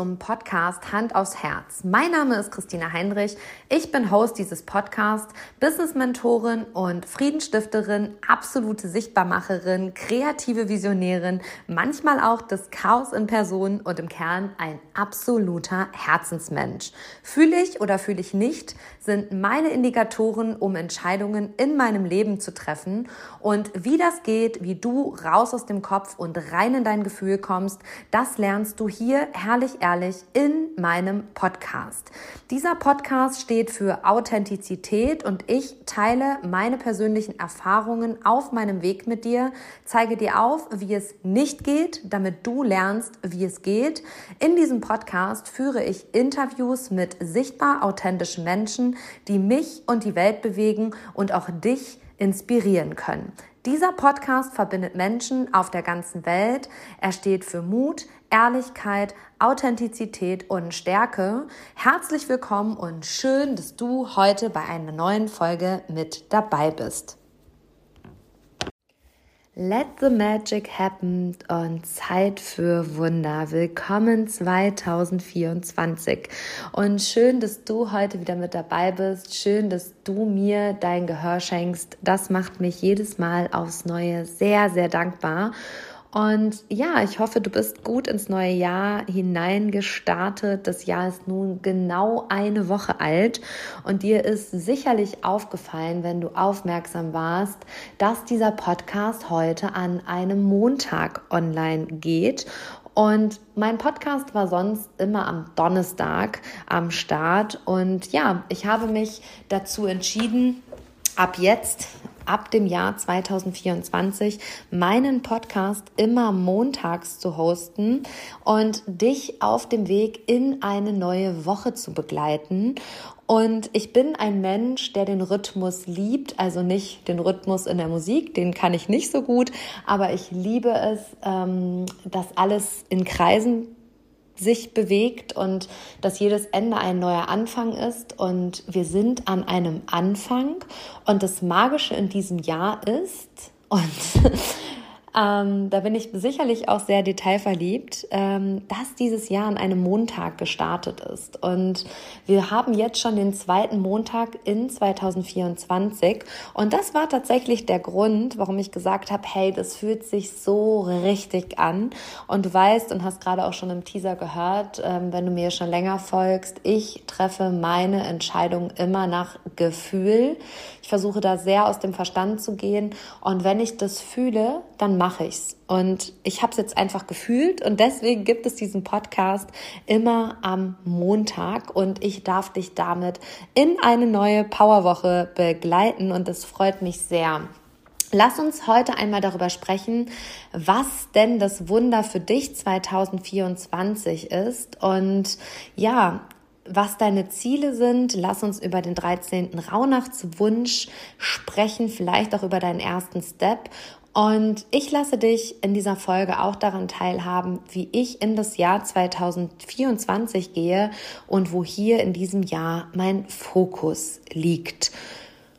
zum Podcast Hand aufs Herz. Mein Name ist Christina Heinrich. Ich bin Host dieses Podcasts, Business-Mentorin und Friedensstifterin, absolute Sichtbarmacherin, kreative Visionärin, manchmal auch das Chaos in Person und im Kern ein absoluter Herzensmensch. Fühle ich oder fühle ich nicht, sind meine Indikatoren, um Entscheidungen in meinem Leben zu treffen. Und wie das geht, wie du raus aus dem Kopf und rein in dein Gefühl kommst, das lernst du hier herrlich ehrlich in meinem Podcast. Dieser Podcast steht für Authentizität und ich teile meine persönlichen Erfahrungen auf meinem Weg mit dir, zeige dir auf, wie es nicht geht, damit du lernst, wie es geht. In diesem Podcast führe ich Interviews mit sichtbar authentischen Menschen, die mich und die Welt bewegen und auch dich inspirieren können. Dieser Podcast verbindet Menschen auf der ganzen Welt. Er steht für Mut, Ehrlichkeit, Authentizität und Stärke. Herzlich willkommen und schön, dass du heute bei einer neuen Folge mit dabei bist. Let the Magic Happen und Zeit für Wunder. Willkommen 2024. Und schön, dass du heute wieder mit dabei bist. Schön, dass du mir dein Gehör schenkst. Das macht mich jedes Mal aufs Neue sehr, sehr dankbar. Und ja, ich hoffe, du bist gut ins neue Jahr hineingestartet. Das Jahr ist nun genau eine Woche alt und dir ist sicherlich aufgefallen, wenn du aufmerksam warst, dass dieser Podcast heute an einem Montag online geht. Und mein Podcast war sonst immer am Donnerstag am Start. Und ja, ich habe mich dazu entschieden, ab jetzt ab dem Jahr 2024 meinen Podcast immer montags zu hosten und dich auf dem Weg in eine neue Woche zu begleiten. Und ich bin ein Mensch, der den Rhythmus liebt, also nicht den Rhythmus in der Musik, den kann ich nicht so gut, aber ich liebe es, ähm, dass alles in Kreisen sich bewegt und dass jedes Ende ein neuer Anfang ist. Und wir sind an einem Anfang. Und das Magische in diesem Jahr ist und ähm, da bin ich sicherlich auch sehr detailverliebt, ähm, dass dieses Jahr an einem Montag gestartet ist. Und wir haben jetzt schon den zweiten Montag in 2024. Und das war tatsächlich der Grund, warum ich gesagt habe, hey, das fühlt sich so richtig an. Und du weißt und hast gerade auch schon im Teaser gehört, ähm, wenn du mir schon länger folgst, ich treffe meine Entscheidung immer nach Gefühl. Versuche da sehr aus dem Verstand zu gehen. Und wenn ich das fühle, dann mache ich's. Und ich habe es jetzt einfach gefühlt und deswegen gibt es diesen Podcast immer am Montag und ich darf dich damit in eine neue Powerwoche begleiten und es freut mich sehr. Lass uns heute einmal darüber sprechen, was denn das Wunder für dich 2024 ist und ja, was deine Ziele sind. Lass uns über den 13. Rauhnachtswunsch sprechen, vielleicht auch über deinen ersten Step und ich lasse dich in dieser Folge auch daran teilhaben, wie ich in das Jahr 2024 gehe und wo hier in diesem Jahr mein Fokus liegt.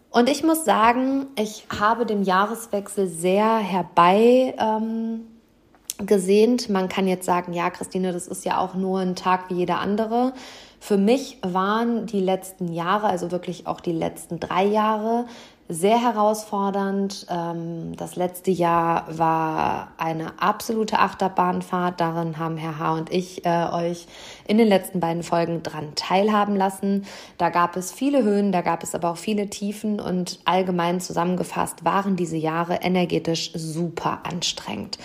Und ich muss sagen, ich habe den Jahreswechsel sehr herbei ähm, gesehnt. Man kann jetzt sagen, ja, Christine, das ist ja auch nur ein Tag wie jeder andere. Für mich waren die letzten Jahre, also wirklich auch die letzten drei Jahre, sehr herausfordernd. Ähm, das letzte Jahr war eine absolute Achterbahnfahrt. Darin haben Herr H. und ich äh, euch in den letzten beiden Folgen dran teilhaben lassen. Da gab es viele Höhen, da gab es aber auch viele Tiefen und allgemein zusammengefasst waren diese Jahre energetisch super anstrengend.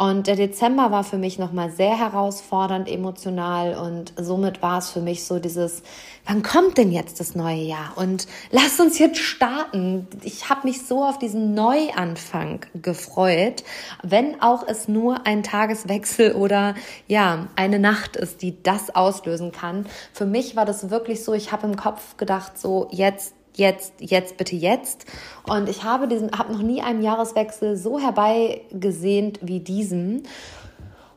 Und der Dezember war für mich nochmal sehr herausfordernd emotional und somit war es für mich so dieses, wann kommt denn jetzt das neue Jahr? Und lass uns jetzt starten. Ich habe mich so auf diesen Neuanfang gefreut, wenn auch es nur ein Tageswechsel oder ja, eine Nacht ist, die das auslösen kann. Für mich war das wirklich so, ich habe im Kopf gedacht, so jetzt jetzt, jetzt, bitte jetzt. Und ich habe diesen, habe noch nie einen Jahreswechsel so herbeigesehnt wie diesen.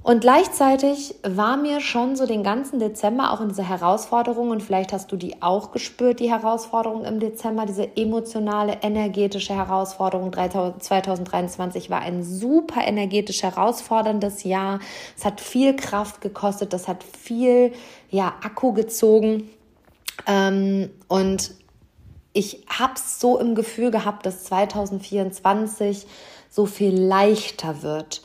Und gleichzeitig war mir schon so den ganzen Dezember auch in dieser Herausforderung, und vielleicht hast du die auch gespürt, die Herausforderung im Dezember, diese emotionale, energetische Herausforderung. 2023 war ein super energetisch herausforderndes Jahr. Es hat viel Kraft gekostet, das hat viel ja, Akku gezogen. Ähm, und ich habe so im Gefühl gehabt, dass 2024 so viel leichter wird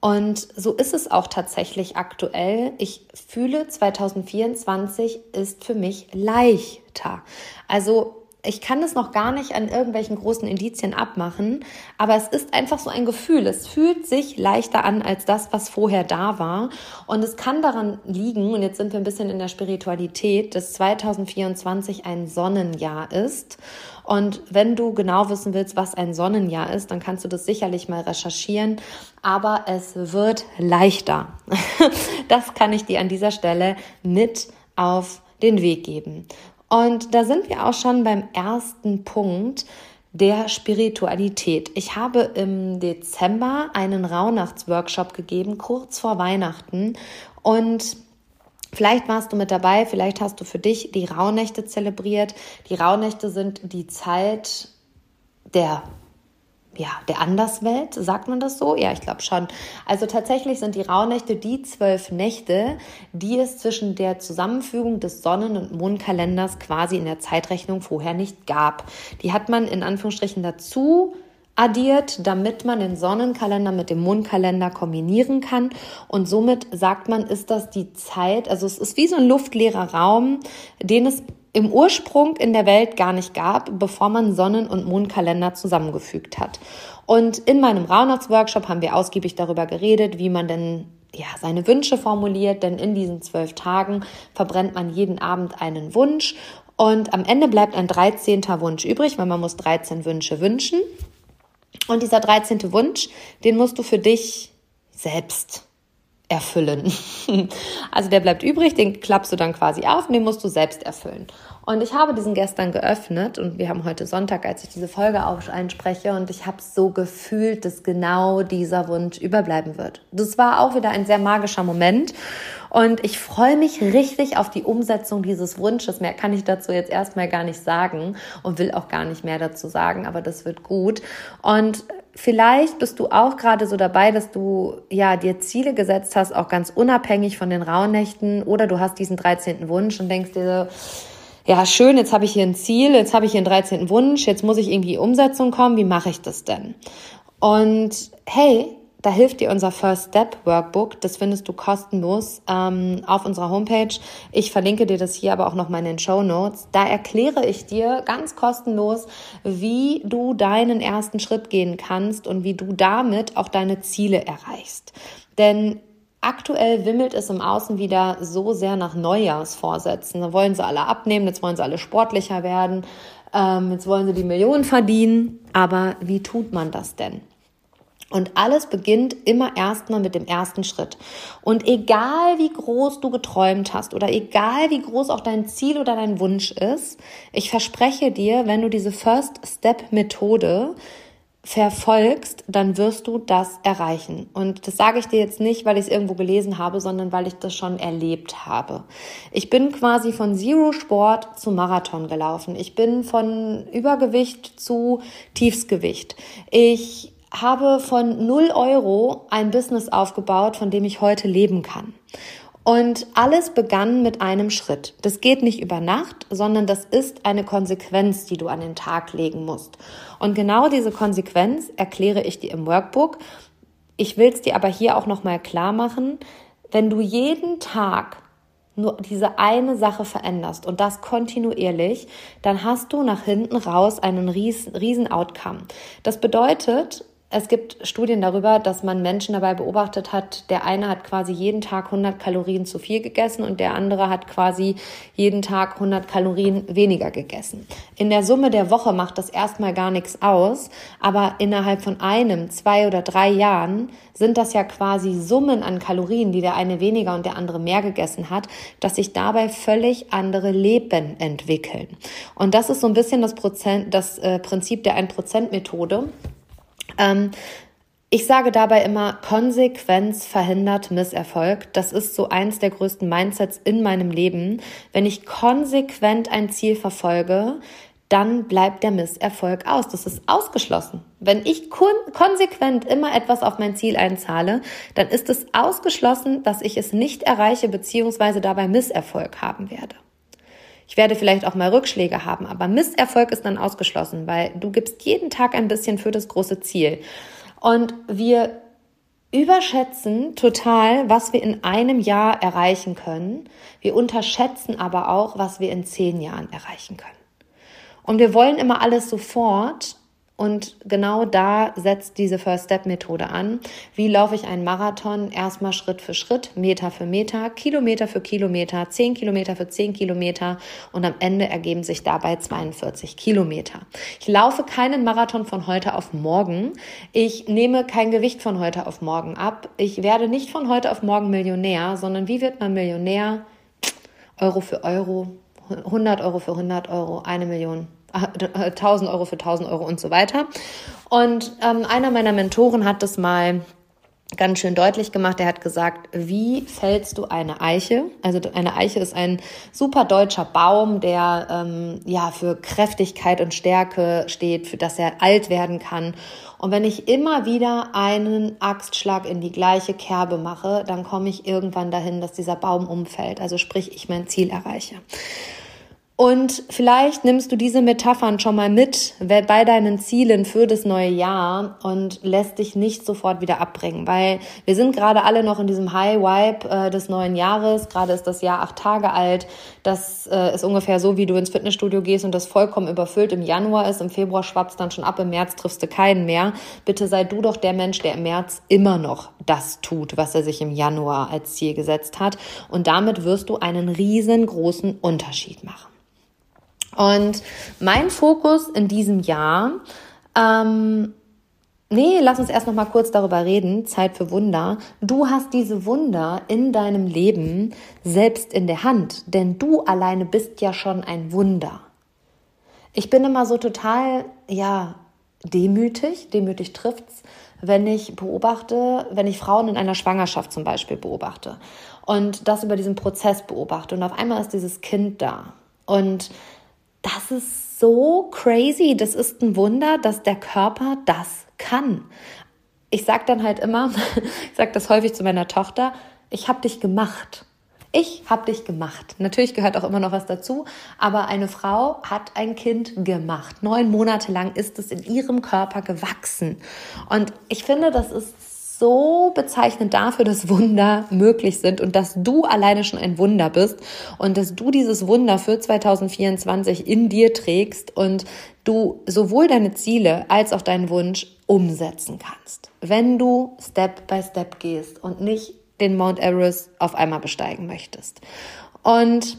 und so ist es auch tatsächlich aktuell. Ich fühle, 2024 ist für mich leichter. Also ich kann es noch gar nicht an irgendwelchen großen Indizien abmachen, aber es ist einfach so ein Gefühl. Es fühlt sich leichter an als das, was vorher da war. Und es kann daran liegen, und jetzt sind wir ein bisschen in der Spiritualität, dass 2024 ein Sonnenjahr ist. Und wenn du genau wissen willst, was ein Sonnenjahr ist, dann kannst du das sicherlich mal recherchieren. Aber es wird leichter. Das kann ich dir an dieser Stelle mit auf den Weg geben. Und da sind wir auch schon beim ersten Punkt der Spiritualität. Ich habe im Dezember einen Rauhnachtsworkshop gegeben, kurz vor Weihnachten. Und Vielleicht warst du mit dabei, vielleicht hast du für dich die Rauhnächte zelebriert. Die Rauhnächte sind die Zeit der ja, der Anderswelt, sagt man das so? Ja, ich glaube schon. Also tatsächlich sind die Rauhnächte die zwölf Nächte, die es zwischen der Zusammenfügung des Sonnen- und Mondkalenders quasi in der Zeitrechnung vorher nicht gab. Die hat man in Anführungsstrichen dazu addiert, damit man den Sonnenkalender mit dem Mondkalender kombinieren kann. Und somit sagt man, ist das die Zeit, also es ist wie so ein luftleerer Raum, den es im Ursprung in der Welt gar nicht gab, bevor man Sonnen- und Mondkalender zusammengefügt hat. Und in meinem Rauhnachtsworkshop haben wir ausgiebig darüber geredet, wie man denn ja, seine Wünsche formuliert, denn in diesen zwölf Tagen verbrennt man jeden Abend einen Wunsch und am Ende bleibt ein 13. Wunsch übrig, weil man muss 13 Wünsche wünschen. Und dieser 13. Wunsch, den musst du für dich selbst erfüllen. Also der bleibt übrig, den klappst du dann quasi auf und den musst du selbst erfüllen. Und ich habe diesen gestern geöffnet und wir haben heute Sonntag, als ich diese Folge auch einspreche und ich habe so gefühlt, dass genau dieser Wunsch überbleiben wird. Das war auch wieder ein sehr magischer Moment und ich freue mich richtig auf die Umsetzung dieses Wunsches. Mehr kann ich dazu jetzt erstmal gar nicht sagen und will auch gar nicht mehr dazu sagen, aber das wird gut. Und vielleicht bist du auch gerade so dabei, dass du ja dir Ziele gesetzt hast, auch ganz unabhängig von den Rauhnächten oder du hast diesen 13. Wunsch und denkst dir so, ja, schön, jetzt habe ich hier ein Ziel, jetzt habe ich hier einen 13. Wunsch, jetzt muss ich irgendwie Umsetzung kommen, wie mache ich das denn? Und hey, da hilft dir unser First Step Workbook. Das findest du kostenlos ähm, auf unserer Homepage. Ich verlinke dir das hier aber auch noch mal in den Show Notes. Da erkläre ich dir ganz kostenlos, wie du deinen ersten Schritt gehen kannst und wie du damit auch deine Ziele erreichst. Denn Aktuell wimmelt es im Außen wieder so sehr nach Neujahrsvorsätzen. Da wollen sie alle abnehmen, jetzt wollen sie alle sportlicher werden, ähm, jetzt wollen sie die Millionen verdienen. Aber wie tut man das denn? Und alles beginnt immer erstmal mit dem ersten Schritt. Und egal wie groß du geträumt hast oder egal wie groß auch dein Ziel oder dein Wunsch ist, ich verspreche dir, wenn du diese First Step Methode verfolgst, dann wirst du das erreichen. Und das sage ich dir jetzt nicht, weil ich es irgendwo gelesen habe, sondern weil ich das schon erlebt habe. Ich bin quasi von Zero Sport zu Marathon gelaufen. Ich bin von Übergewicht zu Tiefsgewicht. Ich habe von 0 Euro ein Business aufgebaut, von dem ich heute leben kann. Und alles begann mit einem Schritt. Das geht nicht über Nacht, sondern das ist eine Konsequenz, die du an den Tag legen musst. Und genau diese Konsequenz erkläre ich dir im Workbook. Ich will es dir aber hier auch nochmal klar machen. Wenn du jeden Tag nur diese eine Sache veränderst und das kontinuierlich, dann hast du nach hinten raus einen riesen, riesen Outcome. Das bedeutet, es gibt Studien darüber, dass man Menschen dabei beobachtet hat, der eine hat quasi jeden Tag 100 Kalorien zu viel gegessen und der andere hat quasi jeden Tag 100 Kalorien weniger gegessen. In der Summe der Woche macht das erstmal gar nichts aus, aber innerhalb von einem, zwei oder drei Jahren sind das ja quasi Summen an Kalorien, die der eine weniger und der andere mehr gegessen hat, dass sich dabei völlig andere Leben entwickeln. Und das ist so ein bisschen das, Prozent, das äh, Prinzip der 1%-Methode. Ähm, Ich sage dabei immer, Konsequenz verhindert Misserfolg. Das ist so eins der größten Mindsets in meinem Leben. Wenn ich konsequent ein Ziel verfolge, dann bleibt der Misserfolg aus. Das ist ausgeschlossen. Wenn ich kon konsequent immer etwas auf mein Ziel einzahle, dann ist es ausgeschlossen, dass ich es nicht erreiche bzw. dabei Misserfolg haben werde. Ich werde vielleicht auch mal Rückschläge haben, aber Misserfolg ist dann ausgeschlossen, weil du gibst jeden Tag ein bisschen für das große Ziel. Und wir überschätzen total, was wir in einem Jahr erreichen können. Wir unterschätzen aber auch, was wir in zehn Jahren erreichen können. Und wir wollen immer alles sofort und genau da setzt diese First Step Methode an. Wie laufe ich einen Marathon? Erstmal Schritt für Schritt, Meter für Meter, Kilometer für Kilometer, 10 Kilometer für 10 Kilometer und am Ende ergeben sich dabei 42 Kilometer. Ich laufe keinen Marathon von heute auf morgen. Ich nehme kein Gewicht von heute auf morgen ab. Ich werde nicht von heute auf morgen Millionär, sondern wie wird man Millionär? Euro für Euro, 100 Euro für 100 Euro, eine Million 1000 Euro für 1000 Euro und so weiter. Und ähm, einer meiner Mentoren hat das mal ganz schön deutlich gemacht. Er hat gesagt, wie fällst du eine Eiche? Also eine Eiche ist ein super deutscher Baum, der ähm, ja für Kräftigkeit und Stärke steht, für dass er alt werden kann. Und wenn ich immer wieder einen Axtschlag in die gleiche Kerbe mache, dann komme ich irgendwann dahin, dass dieser Baum umfällt. Also sprich, ich mein Ziel erreiche. Und vielleicht nimmst du diese Metaphern schon mal mit bei deinen Zielen für das neue Jahr und lässt dich nicht sofort wieder abbringen, weil wir sind gerade alle noch in diesem High Vibe äh, des neuen Jahres. Gerade ist das Jahr acht Tage alt. Das äh, ist ungefähr so, wie du ins Fitnessstudio gehst und das vollkommen überfüllt im Januar ist. Im Februar schwappt dann schon ab. Im März triffst du keinen mehr. Bitte sei du doch der Mensch, der im März immer noch das tut, was er sich im Januar als Ziel gesetzt hat. Und damit wirst du einen riesengroßen Unterschied machen. Und mein Fokus in diesem Jahr, ähm, nee, lass uns erst noch mal kurz darüber reden. Zeit für Wunder. Du hast diese Wunder in deinem Leben selbst in der Hand, denn du alleine bist ja schon ein Wunder. Ich bin immer so total, ja, demütig, demütig trifft's, wenn ich beobachte, wenn ich Frauen in einer Schwangerschaft zum Beispiel beobachte und das über diesen Prozess beobachte und auf einmal ist dieses Kind da und das ist so crazy. Das ist ein Wunder, dass der Körper das kann. Ich sage dann halt immer, ich sage das häufig zu meiner Tochter, ich habe dich gemacht. Ich habe dich gemacht. Natürlich gehört auch immer noch was dazu, aber eine Frau hat ein Kind gemacht. Neun Monate lang ist es in ihrem Körper gewachsen. Und ich finde, das ist so bezeichnend dafür, dass Wunder möglich sind und dass du alleine schon ein Wunder bist und dass du dieses Wunder für 2024 in dir trägst und du sowohl deine Ziele als auch deinen Wunsch umsetzen kannst, wenn du Step by Step gehst und nicht den Mount Everest auf einmal besteigen möchtest. Und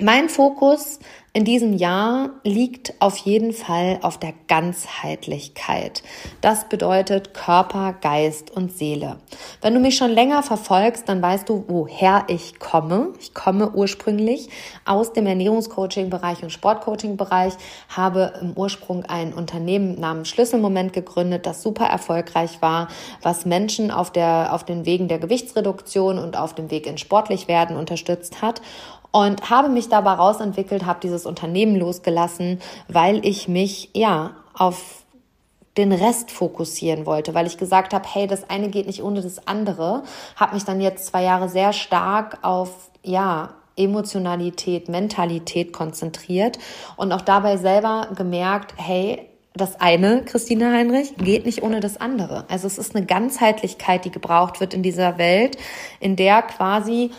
mein Fokus in diesem Jahr liegt auf jeden Fall auf der Ganzheitlichkeit. Das bedeutet Körper, Geist und Seele. Wenn du mich schon länger verfolgst, dann weißt du, woher ich komme. Ich komme ursprünglich aus dem Ernährungscoaching-Bereich und Sportcoaching-Bereich, habe im Ursprung ein Unternehmen namens Schlüsselmoment gegründet, das super erfolgreich war, was Menschen auf der, auf den Wegen der Gewichtsreduktion und auf dem Weg in sportlich werden unterstützt hat und habe mich dabei rausentwickelt, habe dieses Unternehmen losgelassen, weil ich mich ja auf den Rest fokussieren wollte, weil ich gesagt habe, hey, das eine geht nicht ohne das andere, habe mich dann jetzt zwei Jahre sehr stark auf ja Emotionalität, Mentalität konzentriert und auch dabei selber gemerkt, hey, das eine, Christine Heinrich, geht nicht ohne das andere. Also es ist eine Ganzheitlichkeit, die gebraucht wird in dieser Welt, in der quasi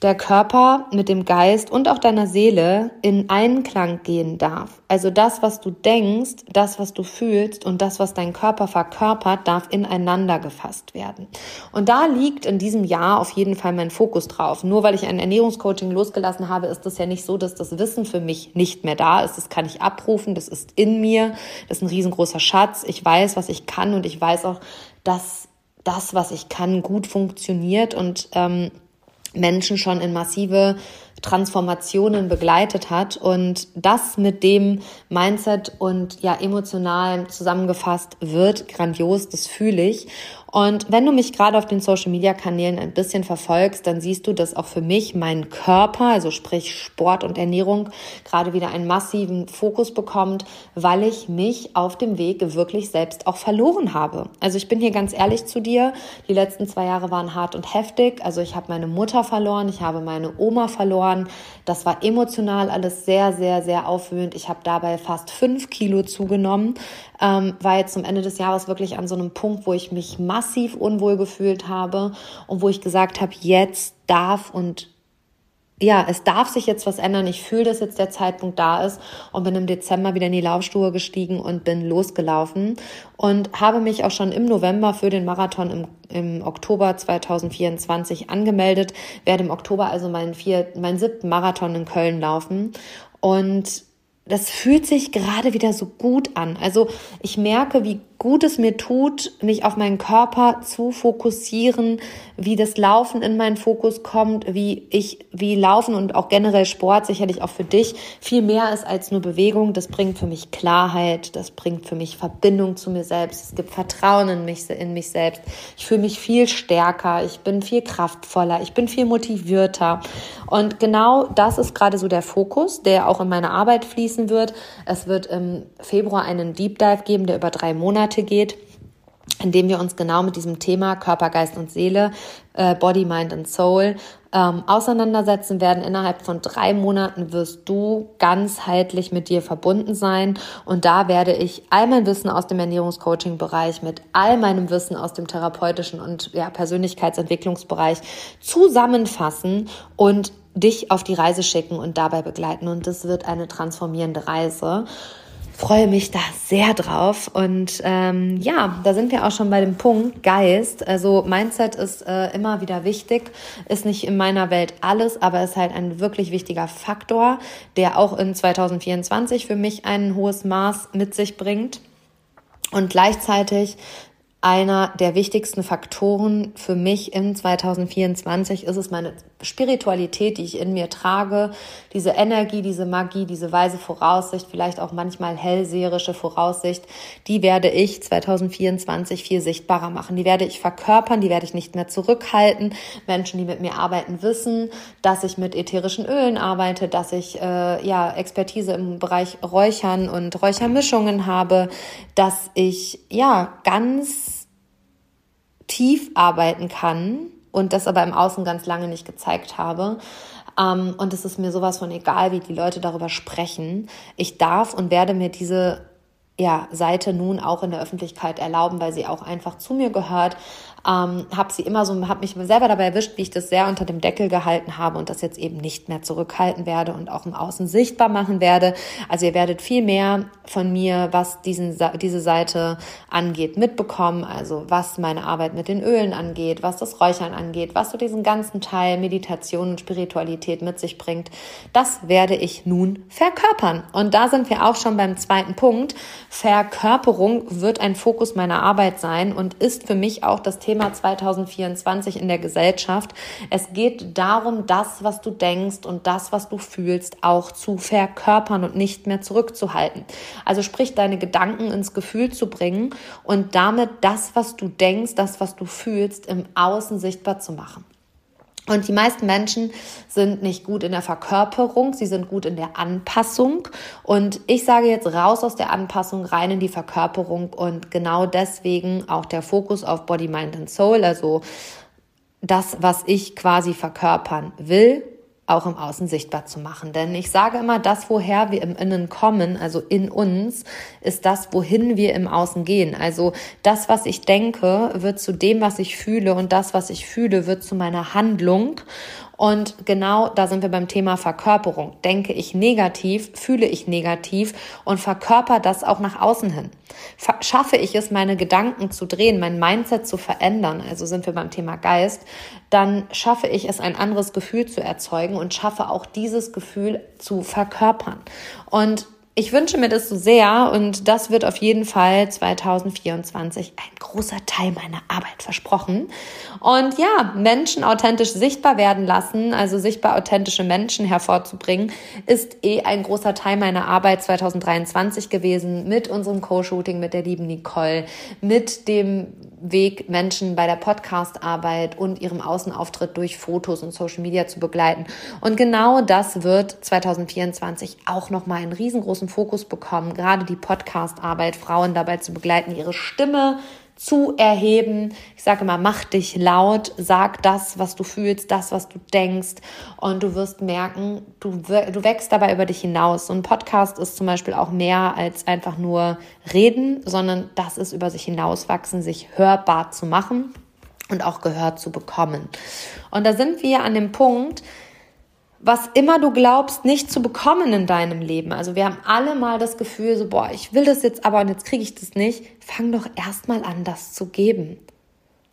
der Körper mit dem Geist und auch deiner Seele in Einklang gehen darf. Also das, was du denkst, das, was du fühlst und das, was dein Körper verkörpert, darf ineinander gefasst werden. Und da liegt in diesem Jahr auf jeden Fall mein Fokus drauf. Nur weil ich ein Ernährungscoaching losgelassen habe, ist das ja nicht so, dass das Wissen für mich nicht mehr da ist. Das kann ich abrufen, das ist in mir, das ist ein riesengroßer Schatz. Ich weiß, was ich kann und ich weiß auch, dass das, was ich kann, gut funktioniert und ähm, Menschen schon in massive Transformationen begleitet hat. Und das mit dem Mindset und ja emotional zusammengefasst wird grandios, das fühle ich und wenn du mich gerade auf den Social-Media-Kanälen ein bisschen verfolgst, dann siehst du, dass auch für mich mein Körper, also sprich Sport und Ernährung, gerade wieder einen massiven Fokus bekommt, weil ich mich auf dem Weg wirklich selbst auch verloren habe. Also ich bin hier ganz ehrlich zu dir, die letzten zwei Jahre waren hart und heftig. Also ich habe meine Mutter verloren, ich habe meine Oma verloren. Das war emotional alles sehr, sehr, sehr aufwühlend. Ich habe dabei fast fünf Kilo zugenommen, ähm, war jetzt zum Ende des Jahres wirklich an so einem Punkt, wo ich mich unwohl gefühlt habe und wo ich gesagt habe, jetzt darf und ja, es darf sich jetzt was ändern. Ich fühle, dass jetzt der Zeitpunkt da ist und bin im Dezember wieder in die Laufstuhe gestiegen und bin losgelaufen und habe mich auch schon im November für den Marathon im, im Oktober 2024 angemeldet, werde im Oktober also meinen, vier, meinen siebten Marathon in Köln laufen und das fühlt sich gerade wieder so gut an. Also ich merke, wie gut es mir tut, mich auf meinen Körper zu fokussieren, wie das Laufen in meinen Fokus kommt, wie ich, wie Laufen und auch generell Sport sicherlich auch für dich viel mehr ist als nur Bewegung. Das bringt für mich Klarheit, das bringt für mich Verbindung zu mir selbst. Es gibt Vertrauen in mich, in mich selbst. Ich fühle mich viel stärker, ich bin viel kraftvoller, ich bin viel motivierter. Und genau das ist gerade so der Fokus, der auch in meine Arbeit fließen wird. Es wird im Februar einen Deep Dive geben, der über drei Monate Monate geht, in dem wir uns genau mit diesem Thema Körper, Geist und Seele, äh, Body, Mind und Soul ähm, auseinandersetzen werden. Innerhalb von drei Monaten wirst du ganzheitlich mit dir verbunden sein. Und da werde ich all mein Wissen aus dem Ernährungscoaching-Bereich mit all meinem Wissen aus dem therapeutischen und ja, Persönlichkeitsentwicklungsbereich zusammenfassen und dich auf die Reise schicken und dabei begleiten. Und das wird eine transformierende Reise freue mich da sehr drauf. Und ähm, ja, da sind wir auch schon bei dem Punkt Geist. Also Mindset ist äh, immer wieder wichtig, ist nicht in meiner Welt alles, aber ist halt ein wirklich wichtiger Faktor, der auch in 2024 für mich ein hohes Maß mit sich bringt. Und gleichzeitig einer der wichtigsten Faktoren für mich in 2024 ist es meine Spiritualität, die ich in mir trage, diese Energie, diese Magie, diese weise Voraussicht, vielleicht auch manchmal hellseherische Voraussicht, die werde ich 2024 viel sichtbarer machen. Die werde ich verkörpern, die werde ich nicht mehr zurückhalten. Menschen, die mit mir arbeiten, wissen, dass ich mit ätherischen Ölen arbeite, dass ich äh, ja Expertise im Bereich Räuchern und Räuchermischungen habe, dass ich ja ganz tief arbeiten kann und das aber im Außen ganz lange nicht gezeigt habe. Ähm, und es ist mir sowas von egal, wie die Leute darüber sprechen. Ich darf und werde mir diese ja, Seite nun auch in der Öffentlichkeit erlauben, weil sie auch einfach zu mir gehört, ähm, habe sie immer so, habe mich selber dabei erwischt, wie ich das sehr unter dem Deckel gehalten habe und das jetzt eben nicht mehr zurückhalten werde und auch im Außen sichtbar machen werde. Also ihr werdet viel mehr von mir, was diesen, diese Seite angeht, mitbekommen. Also was meine Arbeit mit den Ölen angeht, was das Räuchern angeht, was so diesen ganzen Teil Meditation und Spiritualität mit sich bringt. Das werde ich nun verkörpern. Und da sind wir auch schon beim zweiten Punkt. Verkörperung wird ein Fokus meiner Arbeit sein und ist für mich auch das Thema Thema 2024 in der Gesellschaft. Es geht darum, das, was du denkst und das, was du fühlst, auch zu verkörpern und nicht mehr zurückzuhalten. Also sprich, deine Gedanken ins Gefühl zu bringen und damit das, was du denkst, das, was du fühlst, im Außen sichtbar zu machen. Und die meisten Menschen sind nicht gut in der Verkörperung, sie sind gut in der Anpassung. Und ich sage jetzt raus aus der Anpassung, rein in die Verkörperung. Und genau deswegen auch der Fokus auf Body, Mind and Soul, also das, was ich quasi verkörpern will, auch im Außen sichtbar zu machen. Denn ich sage immer, das, woher wir im Innen kommen, also in uns, ist das, wohin wir im Außen gehen. Also das, was ich denke, wird zu dem, was ich fühle und das, was ich fühle, wird zu meiner Handlung. Und genau da sind wir beim Thema Verkörperung. Denke ich negativ, fühle ich negativ und verkörper das auch nach außen hin. Schaffe ich es, meine Gedanken zu drehen, mein Mindset zu verändern, also sind wir beim Thema Geist, dann schaffe ich es, ein anderes Gefühl zu erzeugen und schaffe auch dieses Gefühl zu verkörpern. Und ich wünsche mir das so sehr und das wird auf jeden Fall 2024 ein großer Teil meiner Arbeit versprochen. Und ja, Menschen authentisch sichtbar werden lassen, also sichtbar authentische Menschen hervorzubringen, ist eh ein großer Teil meiner Arbeit 2023 gewesen mit unserem Co-Shooting mit der lieben Nicole, mit dem Weg, Menschen bei der Podcast-Arbeit und ihrem Außenauftritt durch Fotos und Social Media zu begleiten. Und genau das wird 2024 auch nochmal einen riesengroßen Fokus bekommen, gerade die Podcast-Arbeit, Frauen dabei zu begleiten, ihre Stimme zu erheben. Ich sage immer, mach dich laut, sag das, was du fühlst, das, was du denkst und du wirst merken, du, du wächst dabei über dich hinaus. Ein Podcast ist zum Beispiel auch mehr als einfach nur reden, sondern das ist über sich hinauswachsen, sich hörbar zu machen und auch gehört zu bekommen. Und da sind wir an dem Punkt, was immer du glaubst, nicht zu bekommen in deinem Leben. Also wir haben alle mal das Gefühl, so, boah, ich will das jetzt aber und jetzt kriege ich das nicht. Fang doch erstmal an, das zu geben.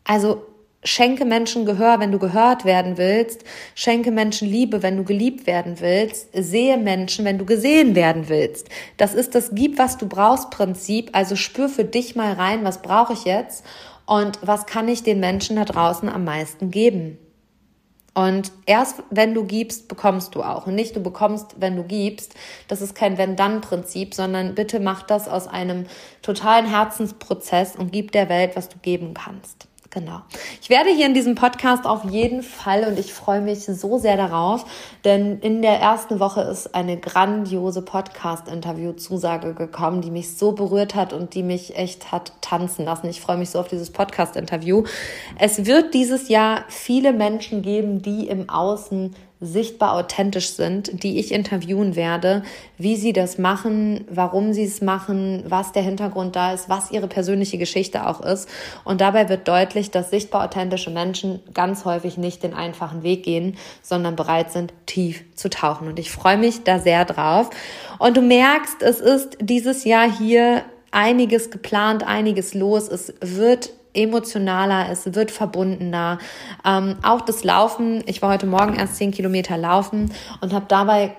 Also schenke Menschen Gehör, wenn du gehört werden willst. Schenke Menschen Liebe, wenn du geliebt werden willst. Sehe Menschen, wenn du gesehen werden willst. Das ist das Gib, was du brauchst Prinzip. Also spür für dich mal rein, was brauche ich jetzt und was kann ich den Menschen da draußen am meisten geben. Und erst wenn du gibst, bekommst du auch. Und nicht du bekommst, wenn du gibst. Das ist kein Wenn-Dann-Prinzip, sondern bitte mach das aus einem totalen Herzensprozess und gib der Welt, was du geben kannst. Genau. Ich werde hier in diesem Podcast auf jeden Fall und ich freue mich so sehr darauf, denn in der ersten Woche ist eine grandiose Podcast-Interview-Zusage gekommen, die mich so berührt hat und die mich echt hat tanzen lassen. Ich freue mich so auf dieses Podcast-Interview. Es wird dieses Jahr viele Menschen geben, die im Außen sichtbar authentisch sind, die ich interviewen werde, wie sie das machen, warum sie es machen, was der Hintergrund da ist, was ihre persönliche Geschichte auch ist. Und dabei wird deutlich, dass sichtbar authentische Menschen ganz häufig nicht den einfachen Weg gehen, sondern bereit sind, tief zu tauchen. Und ich freue mich da sehr drauf. Und du merkst, es ist dieses Jahr hier einiges geplant, einiges los. Es wird emotionaler, es wird verbundener. Ähm, auch das Laufen, ich war heute Morgen erst zehn Kilometer laufen und habe dabei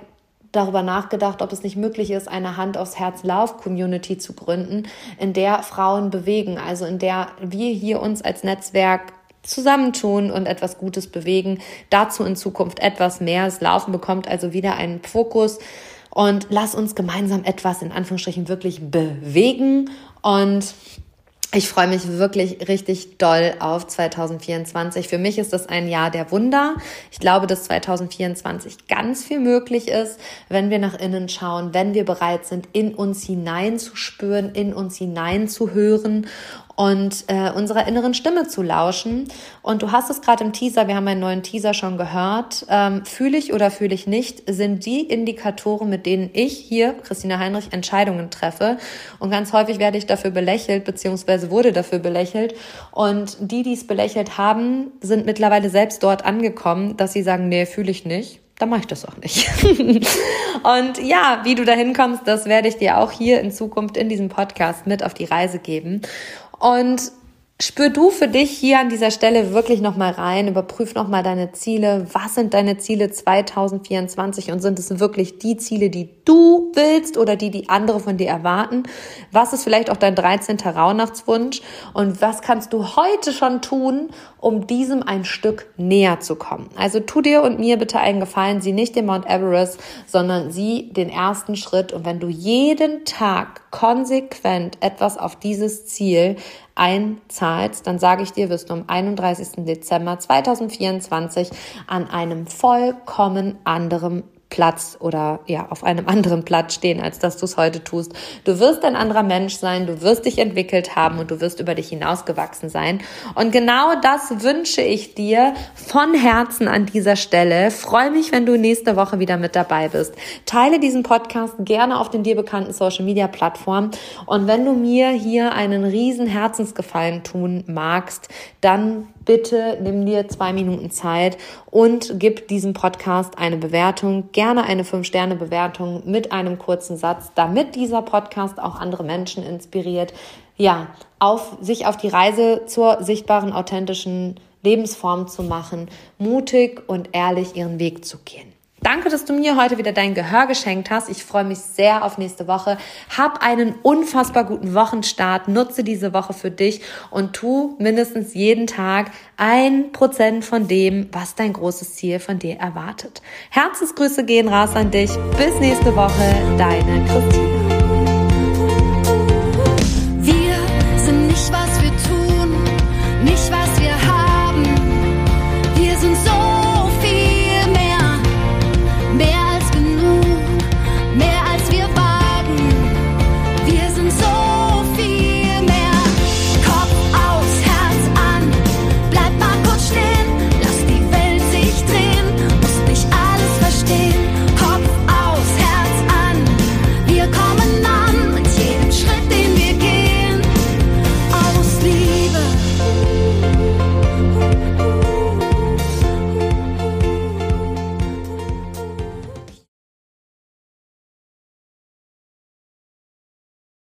darüber nachgedacht, ob es nicht möglich ist, eine Hand aufs Herz Lauf Community zu gründen, in der Frauen bewegen, also in der wir hier uns als Netzwerk zusammentun und etwas Gutes bewegen. Dazu in Zukunft etwas mehr. Das Laufen bekommt also wieder einen Fokus und lass uns gemeinsam etwas in Anführungsstrichen wirklich bewegen und ich freue mich wirklich richtig doll auf 2024. Für mich ist das ein Jahr der Wunder. Ich glaube, dass 2024 ganz viel möglich ist, wenn wir nach innen schauen, wenn wir bereit sind, in uns hineinzuspüren, in uns hineinzuhören und äh, unserer inneren Stimme zu lauschen. Und du hast es gerade im Teaser, wir haben einen neuen Teaser schon gehört. Ähm, fühle ich oder fühle ich nicht, sind die Indikatoren, mit denen ich hier, Christina Heinrich, Entscheidungen treffe. Und ganz häufig werde ich dafür belächelt, beziehungsweise wurde dafür belächelt. Und die, die es belächelt haben, sind mittlerweile selbst dort angekommen, dass sie sagen, nee, fühle ich nicht dann mache ich das auch nicht. und ja, wie du da hinkommst, das werde ich dir auch hier in Zukunft in diesem Podcast mit auf die Reise geben. Und Spür du für dich hier an dieser Stelle wirklich nochmal rein, überprüf nochmal deine Ziele. Was sind deine Ziele 2024 und sind es wirklich die Ziele, die du willst oder die, die andere von dir erwarten? Was ist vielleicht auch dein 13. Rauhnachtswunsch und was kannst du heute schon tun, um diesem ein Stück näher zu kommen? Also tu dir und mir bitte einen Gefallen, sieh nicht den Mount Everest, sondern sieh den ersten Schritt und wenn du jeden Tag konsequent etwas auf dieses Ziel einzahlst, dann sage ich dir, wirst du am 31. Dezember 2024 an einem vollkommen anderen Platz oder ja, auf einem anderen Platz stehen, als dass du es heute tust. Du wirst ein anderer Mensch sein, du wirst dich entwickelt haben und du wirst über dich hinausgewachsen sein. Und genau das wünsche ich dir von Herzen an dieser Stelle. Freue mich, wenn du nächste Woche wieder mit dabei bist. Teile diesen Podcast gerne auf den dir bekannten Social Media Plattformen. Und wenn du mir hier einen riesen Herzensgefallen tun magst, dann bitte nimm dir zwei Minuten Zeit und gib diesem Podcast eine Bewertung, gerne eine 5-Sterne-Bewertung mit einem kurzen Satz, damit dieser Podcast auch andere Menschen inspiriert, ja, auf, sich auf die Reise zur sichtbaren, authentischen Lebensform zu machen, mutig und ehrlich ihren Weg zu gehen. Danke, dass du mir heute wieder dein Gehör geschenkt hast. Ich freue mich sehr auf nächste Woche. Hab einen unfassbar guten Wochenstart. Nutze diese Woche für dich und tu mindestens jeden Tag ein Prozent von dem, was dein großes Ziel von dir erwartet. Herzensgrüße gehen raus an dich. Bis nächste Woche. Deine Christine.